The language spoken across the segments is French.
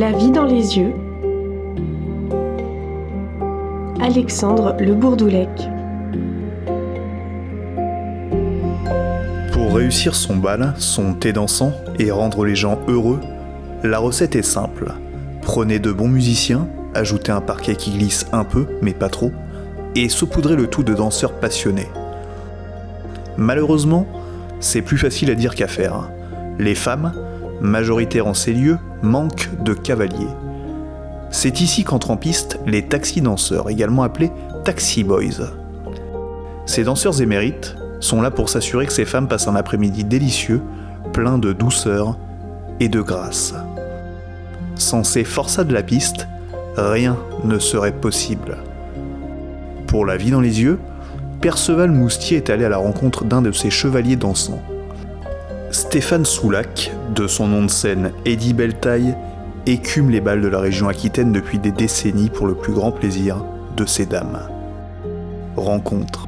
La vie dans les yeux. Alexandre Le Bourdoulec. Pour réussir son bal, son thé dansant et rendre les gens heureux, la recette est simple. Prenez de bons musiciens, ajoutez un parquet qui glisse un peu, mais pas trop, et saupoudrez le tout de danseurs passionnés. Malheureusement, c'est plus facile à dire qu'à faire. Les femmes, majoritaires en ces lieux, manquent de cavaliers. C'est ici qu'entrent en piste les taxi-danseurs, également appelés taxi boys. Ces danseurs émérites sont là pour s'assurer que ces femmes passent un après-midi délicieux, plein de douceur et de grâce. Sans ces forçats de la piste, rien ne serait possible. Pour la vie dans les yeux, Perceval Moustier est allé à la rencontre d'un de ses chevaliers dansants. Stéphane Soulac, de son nom de scène Eddie Belletaille, écume les balles de la région aquitaine depuis des décennies pour le plus grand plaisir de ces dames. Rencontre.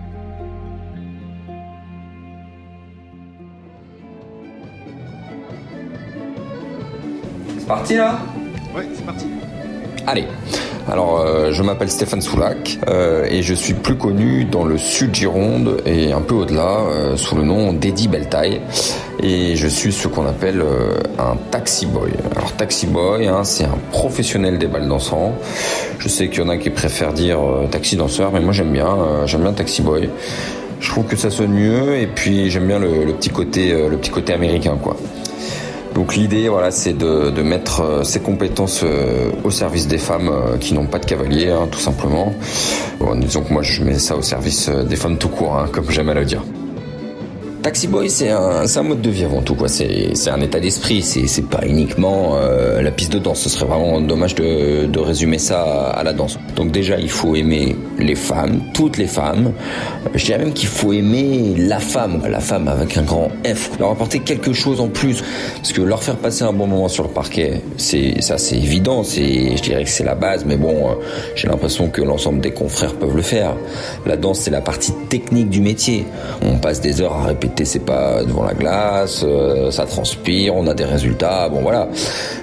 C'est parti là? Ouais, c'est parti. Allez. Alors, euh, je m'appelle Stéphane Soulac euh, et je suis plus connu dans le sud Gironde et un peu au-delà euh, sous le nom d'Eddie Belletaille et je suis ce qu'on appelle un taxi boy. Alors taxi boy, hein, c'est un professionnel des balles dansants. Je sais qu'il y en a qui préfèrent dire taxi danseur, mais moi j'aime bien, j'aime bien taxi boy. Je trouve que ça sonne mieux et puis j'aime bien le, le petit côté, le petit côté américain quoi. Donc l'idée, voilà, c'est de, de mettre euh, ces compétences euh, au service des femmes euh, qui n'ont pas de cavalier, hein, tout simplement. Bon, disons que moi, je mets ça au service euh, des femmes tout court, hein, comme j'aime à le dire. Taxi Boy, c'est un, mode de vie avant tout, quoi. C'est, un état d'esprit. C'est, pas uniquement euh, la piste de danse. Ce serait vraiment dommage de, résumer ça à, la danse. Donc déjà, il faut aimer les femmes, toutes les femmes. Euh, Je dirais même qu'il faut aimer la femme, la femme avec un grand F. Leur apporter quelque chose en plus, parce que leur faire passer un bon moment sur le parquet, c'est ça, c'est évident. Je dirais que c'est la base. Mais bon, euh, j'ai l'impression que l'ensemble des confrères peuvent le faire. La danse, c'est la partie technique du métier. On passe des heures à répéter c'est pas devant la glace, euh, ça transpire, on a des résultats, bon voilà.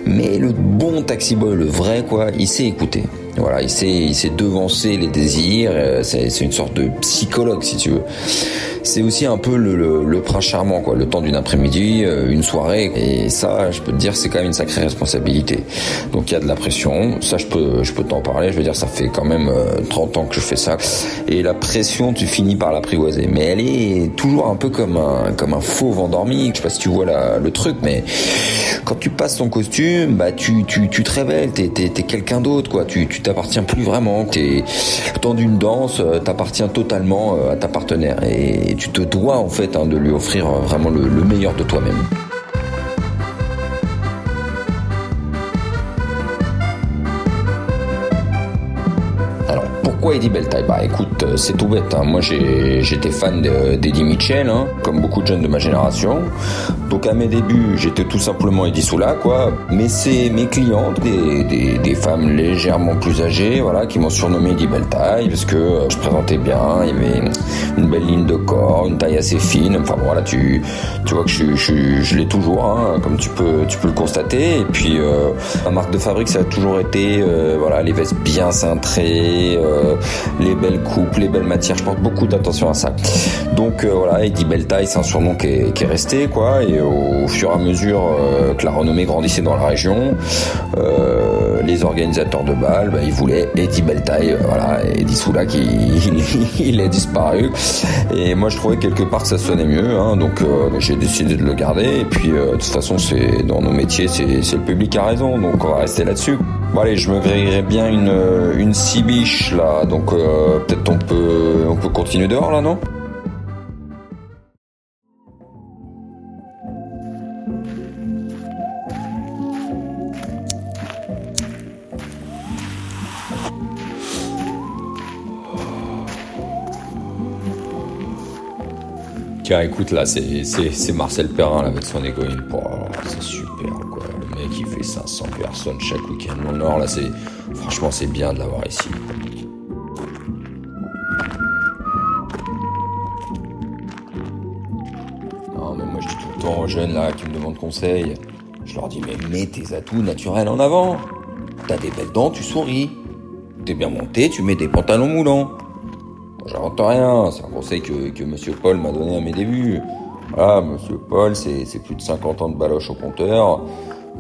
Mais le bon taxi boy, le vrai quoi, il sait écouter. Voilà, il sait, il sait devancer les désirs. euh, C'est c'est une sorte de psychologue, si tu veux. C'est aussi un peu le, le, le prince charmant, quoi. Le temps d'une après-midi, euh, une soirée, et ça, je peux te dire, c'est quand même une sacrée responsabilité. Donc il y a de la pression. Ça, je peux, je peux t'en parler. Je veux dire, ça fait quand même euh, 30 ans que je fais ça. Et la pression, tu finis par l'apprivoiser. Mais elle est toujours un peu comme un, comme un fauve endormi. Je sais pas si tu vois la, le truc, mais quand tu passes ton costume, bah tu, tu, tu te révèles. T'es, t'es, t'es quelqu'un d'autre, quoi. Tu, tu t'appartiens plus vraiment. T'es le temps d'une danse, euh, t'appartiens totalement euh, à ta partenaire et tu te dois en fait hein, de lui offrir euh, vraiment le, le meilleur de toi-même. Alors pourquoi Eddie Belletaille Bah écoute, euh, c'est tout bête. hein. Moi j'étais fan de- d'Eddie Mitchell, hein, comme beaucoup de jeunes de ma génération. Donc à mes débuts, j'étais tout simplement Eddie Soula, quoi. Mais c'est mes clientes, des, des, femmes légèrement plus âgées, voilà, qui m'ont surnommé Eddie Belletaille parce que euh, je présentais bien, il y avait une, belle ligne de corps, une taille assez fine. Enfin voilà, tu, tu vois que je, je, l'ai toujours, hein, comme tu peux, tu peux le constater. Et puis euh, ma marque de fabrique, ça a toujours été, euh, voilà, les vestes bien cintrées, les belles coupes, les belles matières. Je porte beaucoup d'attention à ça. Donc voilà, Eddie Belletaille, c'est un surnom qui est, qui est resté, quoi. Au fur et à mesure euh, que la renommée grandissait dans la région, euh, les organisateurs de bal, bah, ils voulaient Eddie Belletaille, euh, voilà, Eddie Soulac, il, il, est disparu. Et moi, je trouvais quelque part que ça sonnait mieux, hein, donc euh, j'ai décidé de le garder. Et puis, de toute façon, c'est dans nos métiers, c'est le public qui a raison, donc on va rester là-dessus. Bon allez, je me grillerai bien une une six biches là, donc peut-être on peut on peut continuer dehors là, non? Tiens, écoute, là, c'est, Marcel Perrin, là, avec son égoïne. Oh, c'est super, quoi. Le mec, il fait 500 personnes chaque week-end au Nord, là, c'est, franchement, c'est bien de l'avoir ici. Non, mais moi, je dis tout le temps aux jeunes, là, qui me demandent conseil. Je leur dis, mais mets tes atouts naturels en avant. t'as des belles dents, tu souris. T'es bien monté, tu mets des pantalons moulants. J'invente rien, c'est un conseil que, que Monsieur Paul m'a donné à mes débuts. Voilà, Monsieur Paul, c'est plus de 50 ans de baloche au compteur.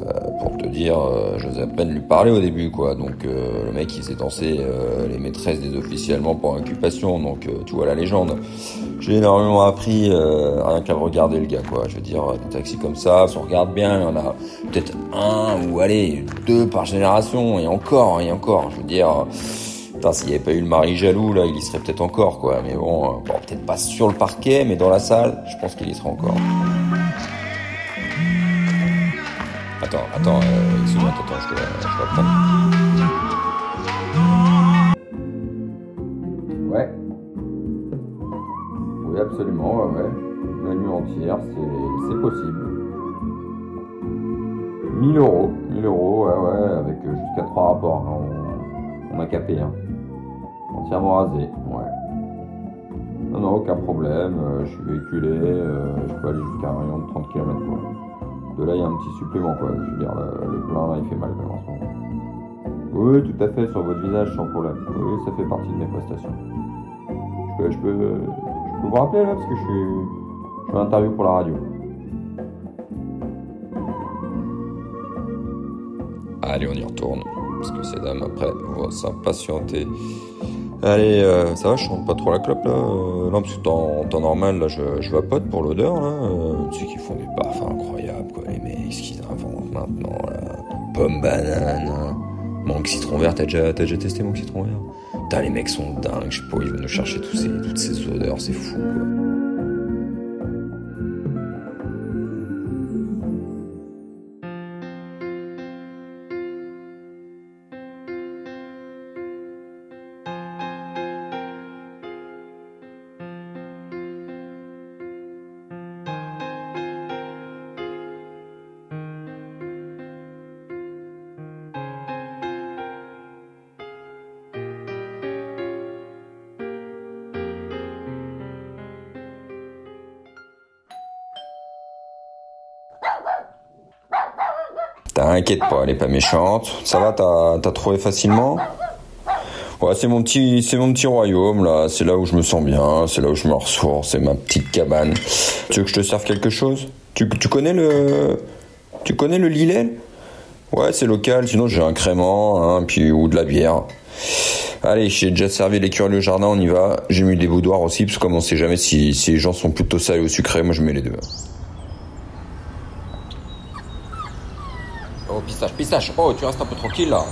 Euh, pour te dire, euh, j'osais à peine lui parler au début, quoi. Donc euh, le mec, il s'est dansé les maîtresses des officiellement pour incubation. Donc tu vois la légende. J'ai énormément appris rien qu'à regarder le gars, quoi. Je veux dire, des taxis comme ça, si on regarde bien, il y en a peut-être un ou allez deux par génération, et encore, et encore. Je veux dire. S'il n'y avait pas eu le mari jaloux, là, il y serait peut-être encore, quoi. Mais bon, bon peut-être pas sur le parquet, mais dans la salle, je pense qu'il y serait encore. Attends, attends, euh, excuse-moi, attends, je dois, je dois prendre. Ouais. Oui, absolument, ouais, ouais. La nuit entière, c'est possible. 1000 euros, 1000 euros, ouais, ouais, avec euh, jusqu'à 3 rapports. On, a capé, hein. Entièrement rasé, ouais. Non, aucun problème, euh, je suis véhiculé, je peux aller jusqu'à un rayon de 30 km, quoi là, il y a un petit supplément, quoi. Je veux dire, le, plein, là, il fait mal, moment. Oui, tout à fait, sur votre visage, sans problème. Oui, ça fait partie de mes prestations. Je peux, je peux, je peux vous rappeler, là, parce que je suis, je une interview pour la radio. Allez, on y retourne. Parce que ces dames, après, vont s'impatienter. Allez, euh, ça va, je chante pas trop la clope là. Euh, non, parce que en temps normal, là, je, je vapote pour l'odeur là. Euh, tu sais qu'ils font des parfums incroyables, quoi, les mecs, ce qu'ils inventent maintenant là. Pomme banane, mangue citron vert, t'as déjà, déjà testé mon citron vert? Putain, les mecs sont dingues, je sais pas, ils vont nous chercher ces, toutes ces odeurs, c'est fou quoi. T'inquiète pas, elle est pas méchante. Ça va, t'as trouvé facilement? Ouais, c'est mon petit, c'est mon petit royaume là. C'est là où je me sens bien. C'est là où je me ressource. C'est ma petite cabane. Tu veux que je te serve quelque chose? Tu, tu connais le, tu connais le lilet Ouais, c'est local. Sinon, j'ai un crément, hein, puis ou de la bière. Allez, j'ai déjà servi les curieux jardin, on y va. J'ai mis des boudoirs aussi, parce que comme on sait jamais si, si les gens sont plutôt salés ou sucrés, moi je mets les deux. Pistache. Oh, tu restes un peu tranquille là.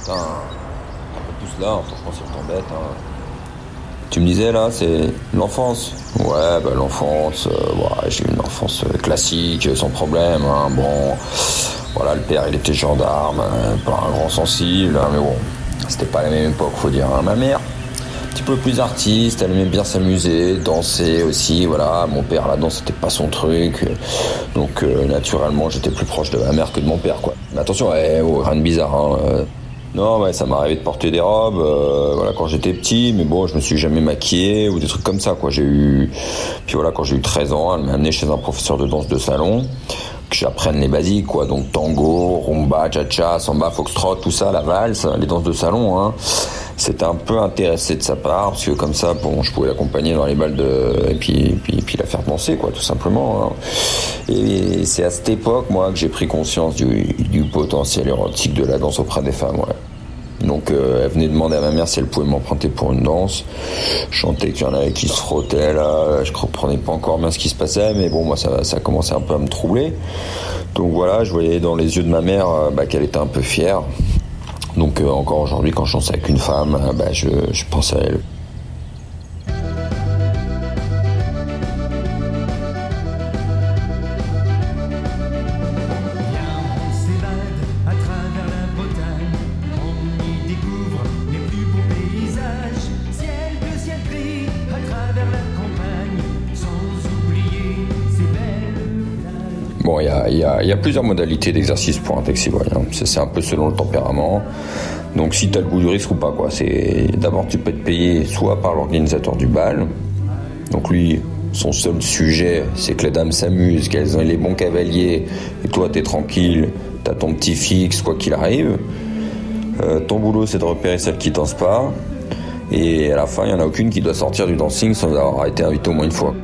Putain, un peu plus là, franchement, si on t'embête. Hein. Tu me disais là, c'est l'enfance. Ouais, bah l'enfance, euh, j'ai eu une enfance euh, classique, sans problème. Hein. Bon, voilà, le père il était gendarme, hein, pas un grand sensible, mais bon, c'était pas la même époque, faut dire. Ma mère, petit peu plus artiste, elle aimait bien s'amuser, danser aussi, voilà. Mon père, la danse, c'était pas son truc. Donc, euh, naturellement, j'étais plus proche de ma mère que de mon père, quoi. Mais attention, oh, rien de bizarre, hein. Euh. Non, ouais, ça m'arrivait de porter des robes, euh, voilà, quand j'étais petit, mais bon, je me suis jamais maquillé ou des trucs comme ça, quoi. J'ai eu, puis voilà, quand j'ai eu 13 ans, elle m'a amené chez un professeur de danse de salon, que j'apprenne les basiques, quoi. Donc tango, rumba, cha-cha, samba, foxtrot, tout ça, la valse, les danses de salon, hein. C'était un peu intéressé de sa part, parce que comme ça, bon, je pouvais l'accompagner dans les balles de, et puis, puis, puis la faire danser, quoi, tout simplement. Hein. Et c'est à cette époque, moi, que j'ai pris conscience du, du, potentiel érotique de la danse auprès des femmes, ouais. Donc euh, elle venait demander à ma mère si elle pouvait m'emprunter pour une danse. Je chantais qu'il y en avait qui se frottaient là, je comprenais pas encore bien ce qui se passait, mais bon moi ça, ça commençait un peu à me troubler. Donc voilà, je voyais dans les yeux de ma mère euh, bah, qu'elle était un peu fière. Donc euh, encore aujourd'hui, quand je chante avec une femme, euh, bah, je, je pense à elle. Il y a, plusieurs modalités d'exercice pour un taxi voyant. C'est un peu selon le tempérament. Donc, si tu as le goût du risque ou pas, quoi. C'est d'abord tu peux te payer soit par l'organisateur du bal. Donc lui, son seul sujet, c'est que les dames s'amusent, qu'elles ont les bons cavaliers, et toi, t'es tranquille, t'as ton petit fixe, quoi qu'il arrive. Euh, ton boulot, c'est de repérer celle qui danse pas. Et à la fin, il n'y en a aucune qui doit sortir du dancing sans avoir été invitée au moins une fois.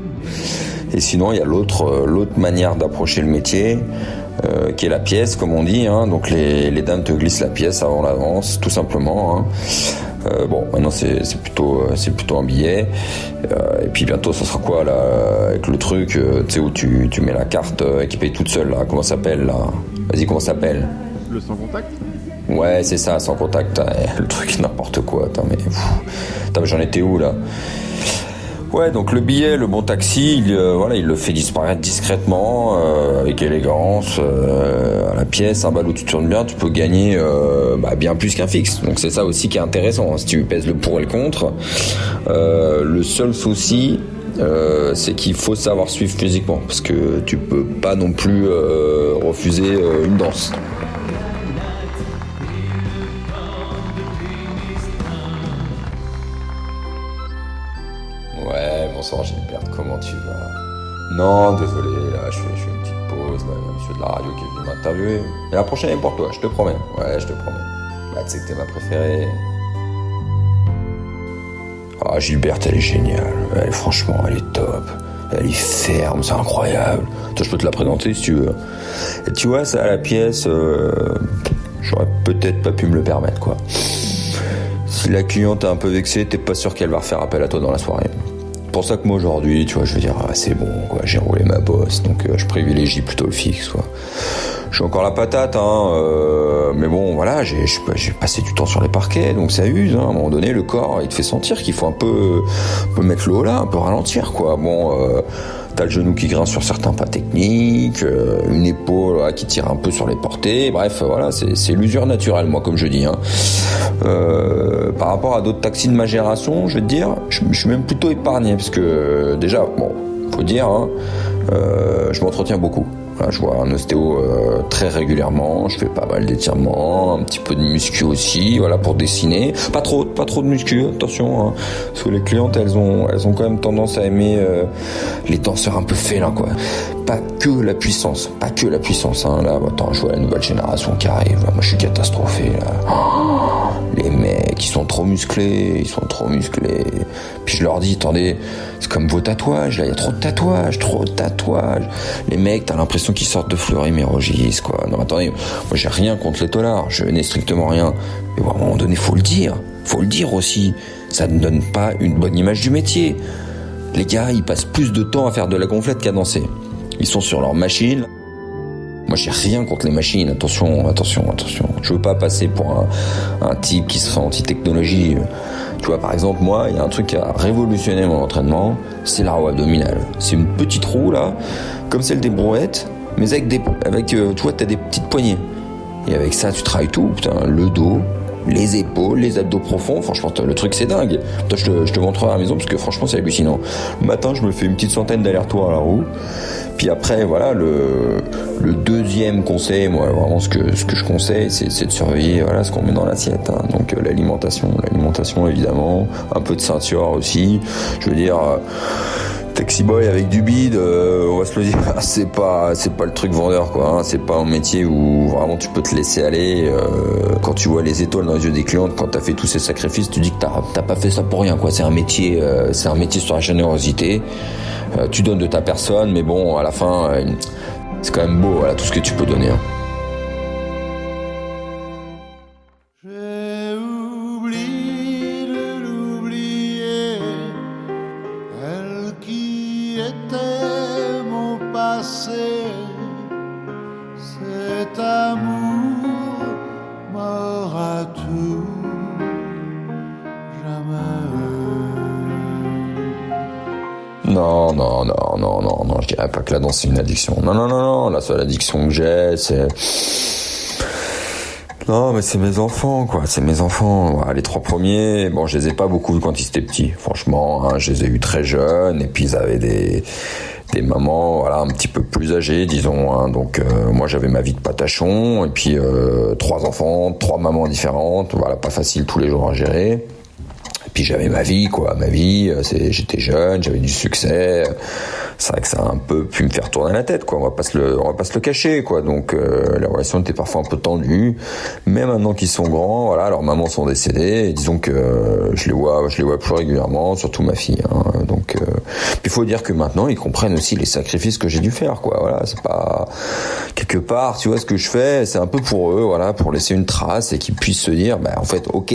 Et sinon, il y a l'autre euh, manière d'approcher le métier, euh, qui est la pièce, comme on dit. Hein. Donc les, les, dames te glissent la pièce avant l'avance, tout simplement. Hein. Euh, bon, maintenant c'est plutôt c'est plutôt un billet. Euh, et puis bientôt, ça sera quoi là avec le truc, tu sais où tu, tu mets la carte qui paye toute seule là. Comment ça s'appelle là? Vas-y, comment ça s'appelle? Le sans contact. Ouais, c'est ça, sans contact. Le truc n'importe quoi. Attends, mais j'en étais où là? Ouais, donc le billet, le bon taxi, il, euh, voilà, il le fait disparaître discrètement, euh, avec élégance, euh, à la pièce, un ballot où tu tournes bien, tu peux gagner bah, bien plus qu'un fixe. Donc c'est ça aussi qui est intéressant, hein, si tu pèses le pour et le contre. le seul souci, c'est qu'il faut savoir suivre physiquement, parce que tu peux pas non plus refuser une danse. Bonsoir Gilbert, comment tu vas? Non, désolé, là, je fais, une petite pause, il y a un monsieur de la radio qui est venu m'interviewer. Mais la prochaine est pour toi, je te promets. Ouais, je te promets. Bah, tu sais que t'es ma préférée. Ah, Gilberte, elle est géniale. Elle, franchement, elle est top. Elle est ferme, c'est incroyable. Toi, je peux te la présenter si tu veux. Tu vois, ça la pièce, euh, j'aurais peut-être pas pu me le permettre, quoi. Si la cliente est un peu vexée, t'es pas sûr qu'elle va refaire appel à toi dans la soirée pour ça que moi aujourd'hui, tu vois, je veux dire, ah, c'est bon, quoi, j'ai roulé ma bosse, donc euh, je privilégie plutôt le fixe, quoi. J'ai encore la patate, hein, euh, mais bon, voilà, j'ai passé du temps sur les parquets, donc ça use. Hein, à un moment donné, le corps, il te fait sentir qu'il faut un peu, un peu mettre l'eau là, un peu ralentir, quoi. Bon. Euh, T'as le genou qui grince sur certains pas techniques, euh, une épaule qui tire un peu sur les portées. Bref, voilà, c'est l'usure naturelle, moi, comme je dis. Hein. Euh, par rapport à d'autres taxis de ma génération, je vais te dire, je, suis même plutôt épargné parce que déjà, bon, faut dire, hein, euh, je m'entretiens beaucoup je vois un ostéo euh, très régulièrement, je fais pas mal d'étirements, un petit peu de muscu aussi, voilà pour dessiner. Pas trop, pas trop de muscu, attention, hein, parce que les clientes elles ont, elles ont quand même tendance à aimer euh, les danseurs un peu félins quoi. Pas que la puissance, pas que la puissance. Hein. Là, attends, je vois la nouvelle génération qui arrive. Moi, je suis catastrophé mecs, ils sont trop musclés, ils sont trop musclés. Puis je leur dis, attendez, c'est comme vos tatouages, là, il y a trop de tatouages, trop de tatouages. Les mecs, t'as l'impression qu'ils sortent de Fleury-Mérogis, quoi. Non, attendez, moi j'ai rien contre les tolards, je n'ai strictement rien. Mais bon, à un moment donné, faut le dire. Faut le dire aussi. Ça ne donne pas une bonne image du métier. Les gars, ils passent plus de temps à faire de la gonflette qu'à danser. Ils sont sur leur machine. Moi, j'ai rien contre les machines. Attention, attention, attention. Je veux pas passer pour un, un type qui serait anti-technologie. Tu vois, par exemple, moi, il y a un truc qui a révolutionné mon entraînement, c'est la roue abdominale. C'est une petite roue, là, comme celle des brouettes, mais avec des, avec, euh, tu vois, t'as des petites poignées. Et avec ça, tu travailles tout, putain, le dos, les épaules, les abdos profonds. Franchement, le truc c'est dingue. Je te, je te montrerai à la maison parce que franchement, c'est hallucinant. Le matin, je me fais une petite centaine d'allers-retours à la roue. Puis après, voilà, le, le deuxième conseil, moi, vraiment, ce que, ce que je conseille, c'est, de surveiller, voilà, ce qu'on met dans l'assiette. Hein. Donc, euh, l'alimentation, l'alimentation, évidemment, un peu de ceinture aussi. Je veux dire, euh, taxi boy avec du bide, euh, on va se le dire, c'est pas, c'est pas le truc vendeur, quoi. Hein. C'est pas un métier où vraiment tu peux te laisser aller. quand tu vois les étoiles dans les yeux des clientes, quand t'as fait tous ces sacrifices, tu dis que t'as, pas fait ça pour rien, quoi. C'est un métier, c'est un métier sur la générosité. Euh, tu donnes de ta personne, mais bon, à la fin, euh, c'est quand même beau, tout ce que tu peux donner. Hein. Que la danse c'est une addiction. Non, non, non, non, la seule addiction que j'ai, c'est... Non, mais c'est mes enfants, quoi. C'est mes enfants. Les trois premiers, bon, je les ai pas beaucoup quand ils étaient petits. Franchement, hein, je les ai eus très jeunes. Et puis ils avaient des des mamans, voilà, un petit peu plus âgées, disons. Hein. Donc euh, moi, j'avais ma vie de patachon. Et puis euh, trois enfants, trois mamans différentes. Voilà, pas facile tous les jours à gérer. puis j'avais ma vie, quoi. Ma vie, euh, c'est, j'étais jeune, j'avais du succès. C'est vrai que ça a un peu pu me faire tourner la tête, quoi. On va pas se le, on va pas se le cacher, quoi. Donc euh, la relation était parfois un peu tendue. Mais maintenant qu'ils sont grands, voilà, leurs mamans sont décédées. Disons que euh, je les vois, je les vois plus régulièrement, surtout ma fille. Hein. Donc euh, il faut dire que maintenant ils comprennent aussi les sacrifices que j'ai dû faire, quoi. Voilà, c'est pas quelque part, tu vois, ce que je fais, c'est un peu pour eux, voilà, pour laisser une trace et qu'ils puissent se dire, bah en fait, ok,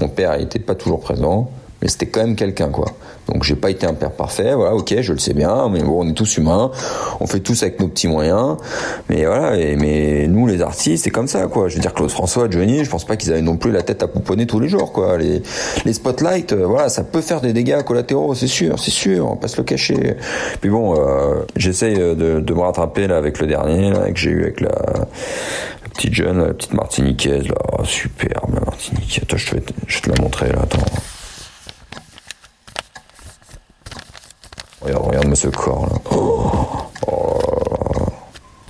mon père il était pas toujours présent, mais c'était quand même quelqu'un quoi. Donc j'ai pas été un père parfait, voilà, ok, je le sais bien, mais bon, on est tous humains, on fait tous avec nos petits moyens, mais voilà, et, mais nous les artistes, c'est comme ça quoi. Je veux dire Claude François, Johnny, je pense pas qu'ils avaient non plus la tête à pouponner tous les jours quoi. Les, les spotlights, euh, voilà, ça peut faire des dégâts collatéraux, c'est sûr, c'est sûr, on va pas se le cacher. Puis bon, euh, j'essaye de, de me rattraper là avec le dernier là, que j'ai eu avec la, petite jeune, la petite Martiniquaise là, oh, superbe la Martinique. Attends, je te, je te la montrer là, attends. Regarde, regarde-moi ce corps là. Oh, oh.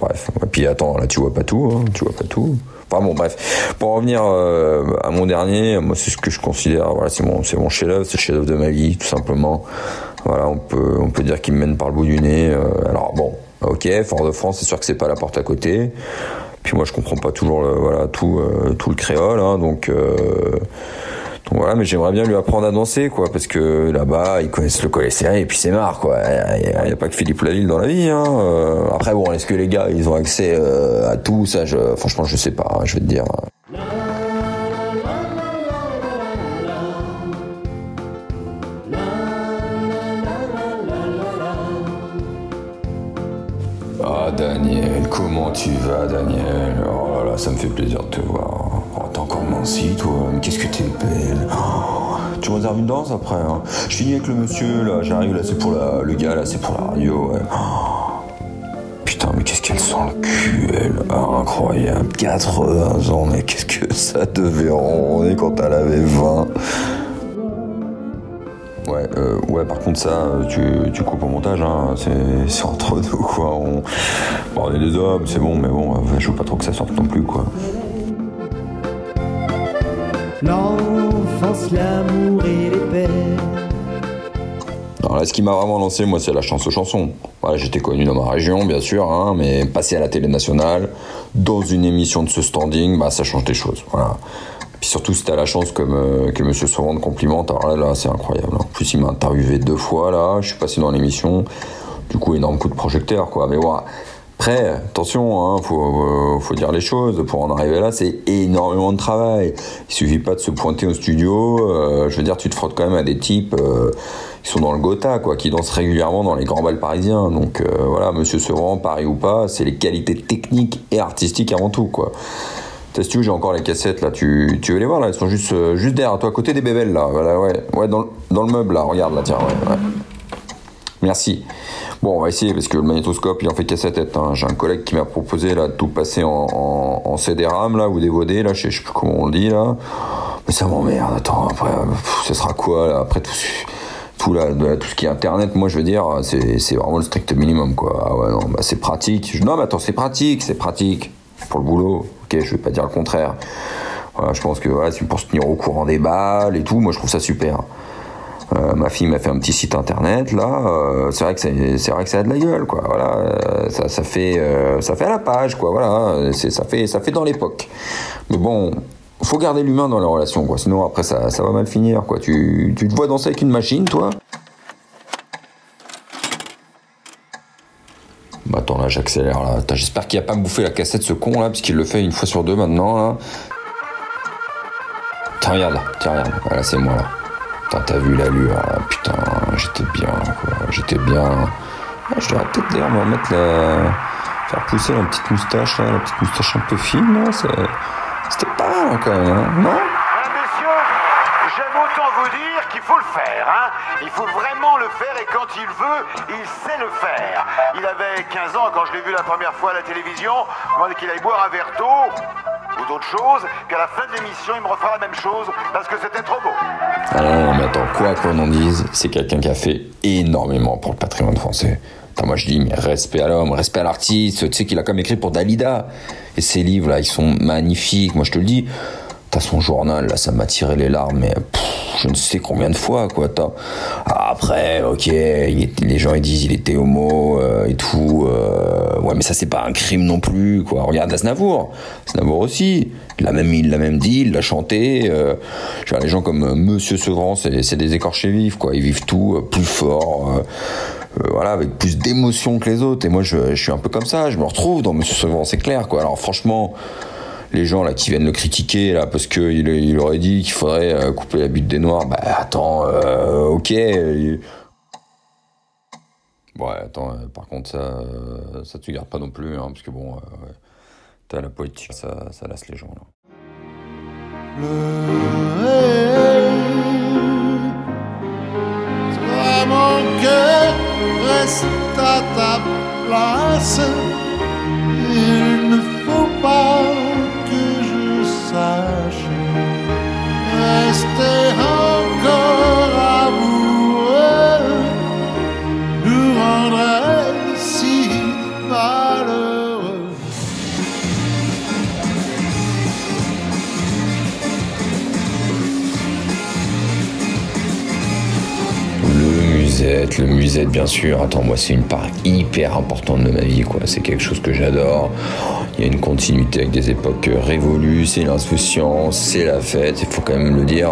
Bref, et puis attends, là tu vois pas tout, hein, tu vois pas tout. Enfin bon, bref. Pour revenir euh, à mon dernier, moi c'est ce que je considère, voilà, c'est mon, c'est mon chef-d'œuvre, c'est le chef-d'œuvre de ma vie, tout simplement. Voilà, on peut, on peut dire qu'il me mène par le bout du nez. euh, alors bon, ok, Fort de France, c'est sûr que c'est pas la porte à côté. Puis moi, je comprends pas toujours, le, voilà, tout, euh, tout le créole, hein, donc. Donc voilà, mais j'aimerais bien lui apprendre à danser, quoi, parce que là-bas, ils connaissent le serré et puis c'est marre, quoi. Il n'y a, pas que Philippe Laville dans la vie. Hein. Euh, après, bon, est-ce que les gars, ils ont accès euh, à tout? Ça je, Franchement, je sais pas. je vais te dire. Ah Daniel, comment tu vas Daniel? Oh là là, ça me fait plaisir de te voir. Minci toi, mais qu'est-ce que t'es belle Oh, Tu réserves une danse après hein Je finis avec le monsieur là, j'arrive là, c'est pour la... le gars là, c'est pour la radio. ouais. Oh, Putain, mais qu'est-ce qu'elle sent le cul, elle Ah, Incroyable, 80 ans, mais qu'est-ce que ça devait ronronner quand elle avait 20 Ouais, euh, ouais, par contre, ça, tu, tu coupes au montage, hein, c'est, entre nous, quoi. On, bon, on est des hommes, c'est bon, mais bon, je veux pas trop que ça sorte non plus, quoi. L'enfance, l'amour et les pères. Alors là, ce qui m'a vraiment lancé, moi, c'est la chance aux chansons. Voilà, j'étais connu dans ma région, bien sûr, hein, mais passer à la télé nationale, dans une émission de ce standing, bah, ça change des choses. Voilà. Puis surtout, si t'as la chance comme, euh, que Monsieur complimente, alors là, là c'est incroyable. En plus, il m'a interviewé deux fois, là, je suis passé dans l'émission. Du coup, énorme coup de projecteur, quoi. Mais voilà. Après, attention, hein, faut, euh, faut dire les choses. Pour en arriver là, c'est énormément de travail. Il suffit pas de se pointer au studio. euh, je veux dire, tu te frottes quand même à des types euh, qui sont dans le Gotha, quoi, qui dansent régulièrement dans les grands balles parisiens. Donc voilà, Monsieur Sevran, Paris ou pas, c'est les qualités techniques et artistiques avant tout, quoi. T'as, tu j'ai encore les cassettes là. Tu, veux les voir là? Elles sont juste, juste derrière toi, à côté des bébelles là. Voilà, ouais, ouais, dans, dans le meuble là. Regarde là, tiens, ouais, ouais. Merci. Bon, on va essayer parce que le magnétoscope il en fait qu'à sa tête. J'ai un collègue qui m'a proposé là de tout passer en, en, CD-RAM là ou DVD là, je sais, je sais plus comment on le dit là. Mais ça m'emmerde. Attends, après, pff, ce sera quoi là après tout tout, là, tout ce qui est internet, moi je veux dire, c'est vraiment le strict minimum quoi. Ah ouais, non, bah, c'est pratique. Non, mais attends, c'est pratique, c'est pratique pour le boulot. Ok, je vais pas dire le contraire. Je pense que voilà, c'est pour se tenir au courant des balles et tout. Moi, je trouve ça super. Euh, ma fille m'a fait un petit site internet là. euh, c'est vrai que c'est vrai que ça a de la gueule quoi. Voilà, euh, ça, ça fait ça fait à la page quoi. Voilà, c'est ça fait ça fait dans l'époque. Mais bon, faut garder l'humain dans la relation quoi. Sinon après ça, ça va mal finir quoi. Tu tu te vois danser avec une machine toi? Bah attends là j'accélère là. J'espère qu'il a pas bouffé la cassette ce con là puisqu'il le fait une fois sur deux maintenant là. Tiens regarde tiens regarde, voilà c'est moi là. T'as vu l'allure, là. putain, j'étais bien, quoi, j'étais bien. Ah, je devrais peut-être d'ailleurs me remettre la. faire pousser la petite moustache, là, la petite moustache un peu fine, c'était pas mal, quand même, hein, non? Mesdames, messieurs, j'aime autant vous dire qu'il faut le faire. Hein il faut vraiment le faire et quand il veut, il sait le faire. Il avait 15 ans quand je l'ai vu la première fois à la télévision. Demandé qu'il aille boire un verre d'eau d'autres choses. Puis la fin de l'émission, il me refera la même chose parce que c'était trop beau. Mais attends, quoi qu'on en dise, c'est quelqu'un qui a fait énormément pour le patrimoine français. Moi je dis, mais respect à l'homme, respect à l'artiste, tu sais qu'il a comme écrit pour Dalida. Et ses livres là, ils sont magnifiques, moi je te le dis. T'as son journal, là, ça m'a tiré les larmes, mais je ne sais combien de fois, quoi. Après, ok, les gens ils disent il était homo euh, et tout. Euh, ouais, mais ça c'est pas un crime non plus, quoi. Regarde Aznavour, Aznavour aussi. Il l'a même, il même dit, il l'a chanté. Euh, les gens comme Monsieur Sevran, c'est des écorchés vifs, quoi. Ils vivent tout plus fort. voilà, avec plus d'émotion que les autres. Et moi, je, je, suis un peu comme ça. Je me retrouve dans Monsieur Sevran, c'est clair, quoi. Alors, franchement, les gens là qui viennent le critiquer là parce que il, aurait dit qu'il faudrait euh, couper la butte des noirs. Bah attends euh, ok ouais attends euh, par contre ça ça te garde pas non plus hein, parce que bon t'as la poétique ça, lasse les gens là. Reste à ta place le musette bien sûr. Attends, moi c'est une part hyper importante de ma vie, quoi. C'est quelque chose que j'adore. Il y a une continuité avec des époques révolues, c'est l'insouciance, c'est la fête, il faut quand même le dire.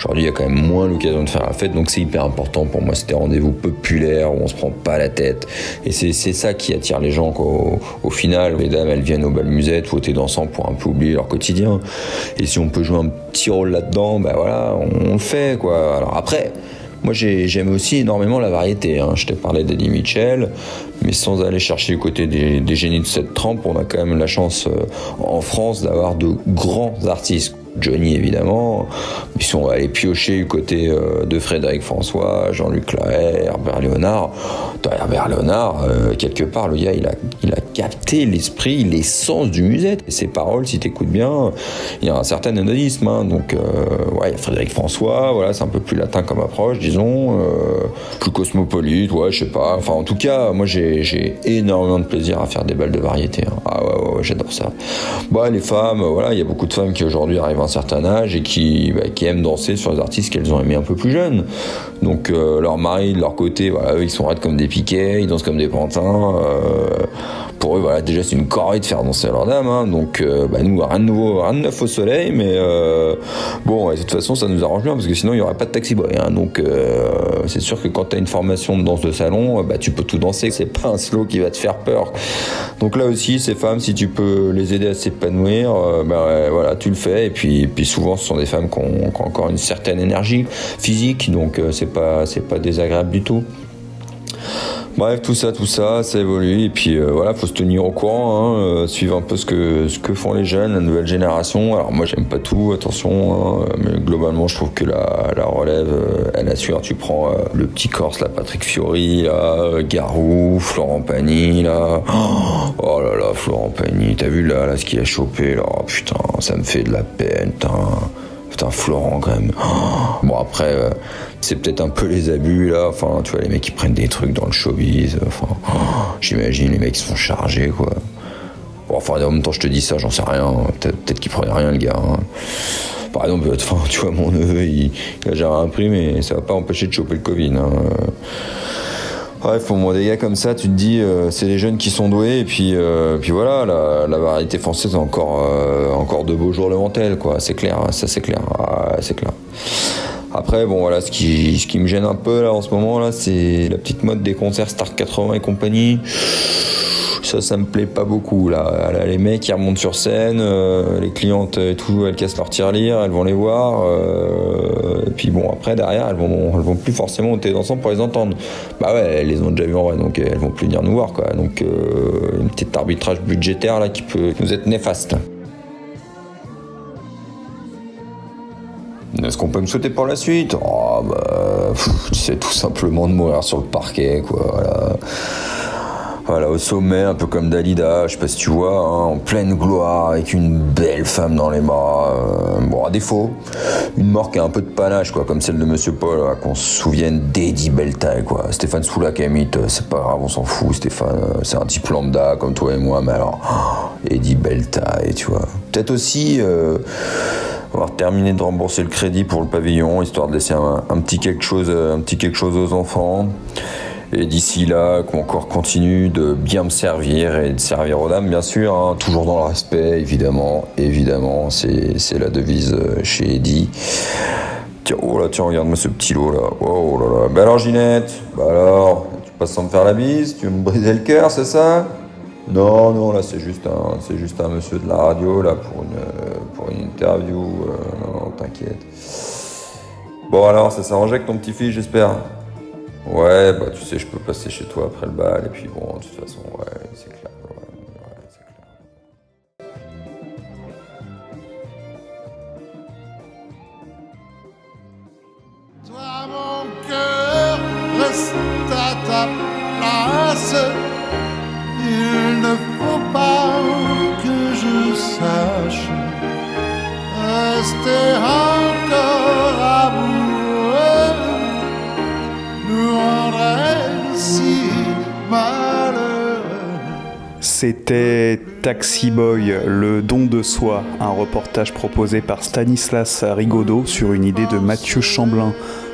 Aujourd'hui, il y a quand même moins l'occasion de faire la fête, donc c'est hyper important pour moi. C'était rendez-vous populaire où on se prend pas la tête. Et c'est ça qui attire les gens. Au, au, final, les dames, elles viennent au bal musette ou au thé dansant pour un peu oublier leur quotidien. Et si on peut jouer un petit rôle là-dedans, ben voilà, on, on le fait, quoi. Alors après, moi, j'aime aussi énormément la variété. Hein. Je t'ai parlé d'Eddie Mitchell, mais sans aller chercher du côté des, génies de cette trempe, on a quand même la chance euh, en France d'avoir de grands artistes Johnny évidemment, on va aller piocher du côté euh, de Frédéric François, Jean-Luc Lahaye, Herbert Léonard, Herbert Léonard, euh, quelque part, le gars, il a, capté l'esprit, l'essence du musette. Et ses paroles, si t'écoutes bien, il y a un certain anodisme. Hein. donc, euh, ouais, il y a Frédéric François, voilà, c'est un peu plus latin comme approche, disons, plus cosmopolite, ouais, je sais pas. Enfin, en tout cas, moi, j'ai énormément de plaisir à faire des balles de variété. Hein. Ah ouais, j'adore ça. Bah, les femmes, voilà, il y a beaucoup de femmes qui aujourd'hui arrivent à un certain âge et qui, bah, aiment danser sur les artistes qu'elles ont aimés un peu plus jeunes. Donc euh, leur mari de leur côté, voilà, ils sont raides comme des piquets, ils dansent comme des pantins. Euh, pour eux, voilà, déjà c'est une corée de faire danser leur dame. Hein. donc euh, bah, nous, rien de nouveau, rien de neuf au soleil, mais bon, de toute façon, ça nous arrange bien parce que sinon il n'y aurait pas de taxi boy. Hein. donc c'est sûr que quand tu as une formation de danse de salon, bah, tu peux tout danser. C'est pas un slow qui va te faire peur. Donc là aussi, ces femmes, si tu peux les aider à s'épanouir, bah, voilà, tu le fais. Et puis, puis souvent, ce sont des femmes qui ont, qui ont encore une certaine énergie physique, donc c'est pas, c'est pas désagréable du tout. Bref, tout ça, tout ça, ça évolue. Et puis euh, voilà, faut se tenir au courant, hein, euh, suivre un peu ce que, ce que font les jeunes, la nouvelle génération. Alors moi, j'aime pas tout, attention, hein, mais globalement, je trouve que la, la relève, euh, elle assure. Tu prends le petit Corse, là, Patrick Fiori, là, Garou, Florent Pagny, là. Oh là là, Florent Pagny, t'as vu là, là, ce qu'il a chopé, là. Oh, putain, ça me fait de la peine. Putain, Florent, quand même. Bon, après, c'est peut-être un peu les abus là. Enfin, tu vois, les mecs qui prennent des trucs dans le showbiz. Enfin, j'imagine les mecs qui sont chargés quoi. Bon, enfin, en même temps, je te dis ça, j'en sais rien. Peut-être qu'il prenait rien le gars. Hein. Par exemple, tu vois, mon neveu, il, a déjà un prix, mais ça va pas empêcher de choper le Covid. Hein. Bref, pour des gars comme ça, tu te dis, euh, c'est les jeunes qui sont doués, et puis, euh, puis voilà, la, la, variété française a encore, euh, encore de beaux jours devant elle, quoi. C'est clair, hein, ça c'est clair, ah, c'est clair. Après, bon voilà, ce qui, me gêne un peu là en ce moment là, c'est la petite mode des concerts Star 80 et compagnie. Ça, ça me plaît pas beaucoup là. les mecs qui remontent sur scène, euh, les clientes et tout, elles cassent leur tirelire, elles vont les voir. Euh, et puis bon, après derrière, elles vont, elles vont plus forcément monter ensemble pour les entendre. Bah ouais, elles les ont déjà vues en vrai, donc elles vont plus venir nous voir quoi. Donc euh, une petite arbitrage budgétaire là qui peut nous être néfaste. Est-ce qu'on peut me souhaiter pour la suite? Oh bah, c'est tout simplement de mourir sur le parquet, quoi. Voilà. Voilà, au sommet, un peu comme Dalida, je sais pas si tu vois, hein, en pleine gloire, avec une belle femme dans les bras. Euh, bon, à défaut, une mort qui a un peu de panache, quoi, comme celle de Monsieur Paul, qu'on se souvienne d'Eddie Beltaille, quoi. Stéphane Soulac, limite, c'est pas grave, on s'en fout, Stéphane, euh, c'est un type lambda, comme toi et moi, mais alors, Eddie Beltaille, tu vois. Peut-être aussi... Euh, avoir terminé de rembourser le crédit pour le pavillon, histoire de laisser un, petit quelque chose, un petit quelque chose aux enfants. Et d'ici là, qu'on encore continue de bien me servir et de servir aux dames, bien sûr, hein, toujours dans le respect, évidemment, évidemment, c'est c'est la devise euh, chez Eddie. Tiens, oh là, tiens, regarde-moi ce petit lot là. Oh là là. Bah alors, Ginette, bah alors, tu passes sans me faire la bise, tu veux me briser le cœur, c'est ça? Non, non, là, c'est juste un, c'est juste un monsieur de la radio là pour une, pour une interview. euh, non, non, t'inquiète. Bon alors, ça arrangé avec ton petit fils, j'espère. Ouais, bah tu sais, je peux passer chez toi après le bal, et puis bon, de toute façon, ouais, c'est clair. ouais, ouais, c'est clair. Toi, mon cœur, reste à ta C'était Taxi Boy, le don de soi, un reportage proposé par Stanislas Rigaudot sur une idée de Mathieu Chamblin,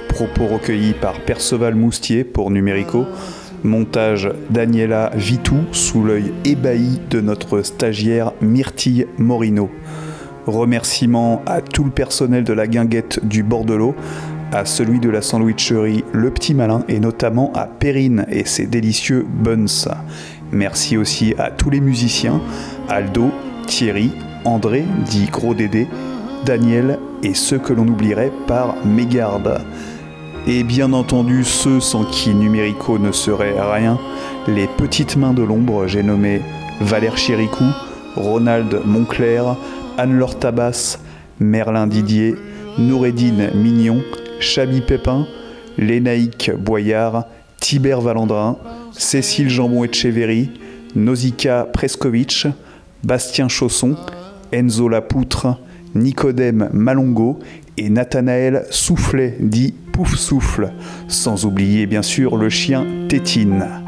propos recueillis par Perceval Moustier pour Numérico, montage Daniela Vitou sous l'œil ébahi de notre stagiaire Myrtille Morino. Remerciements à tout le personnel de la guinguette du Bordelot, à celui de la sandwicherie Le Petit Malin et notamment à Perrine et ses délicieux buns. Merci aussi à tous les musiciens, Aldo, Thierry, André, dit Gros Dédé, Daniel et ceux que l'on oublierait par mégarde. Et bien entendu ceux sans qui Numérico ne serait rien, les petites mains de l'ombre, j'ai nommé Valère Chéricou, Ronald Monclerc, Anne-Laure Tabas, Merlin Didier, Noureddine Mignon, Chabi Pépin, Lénaïque Boyard, Tibert Valandrin, Cécile Jambon Etcheverry, Nausicaa Preskovitch, Bastien Chausson, Enzo Lapoutre, Nicodème Malongo et Nathanaël Soufflet dit Pouf Souffle, sans oublier bien sûr le chien Tétine.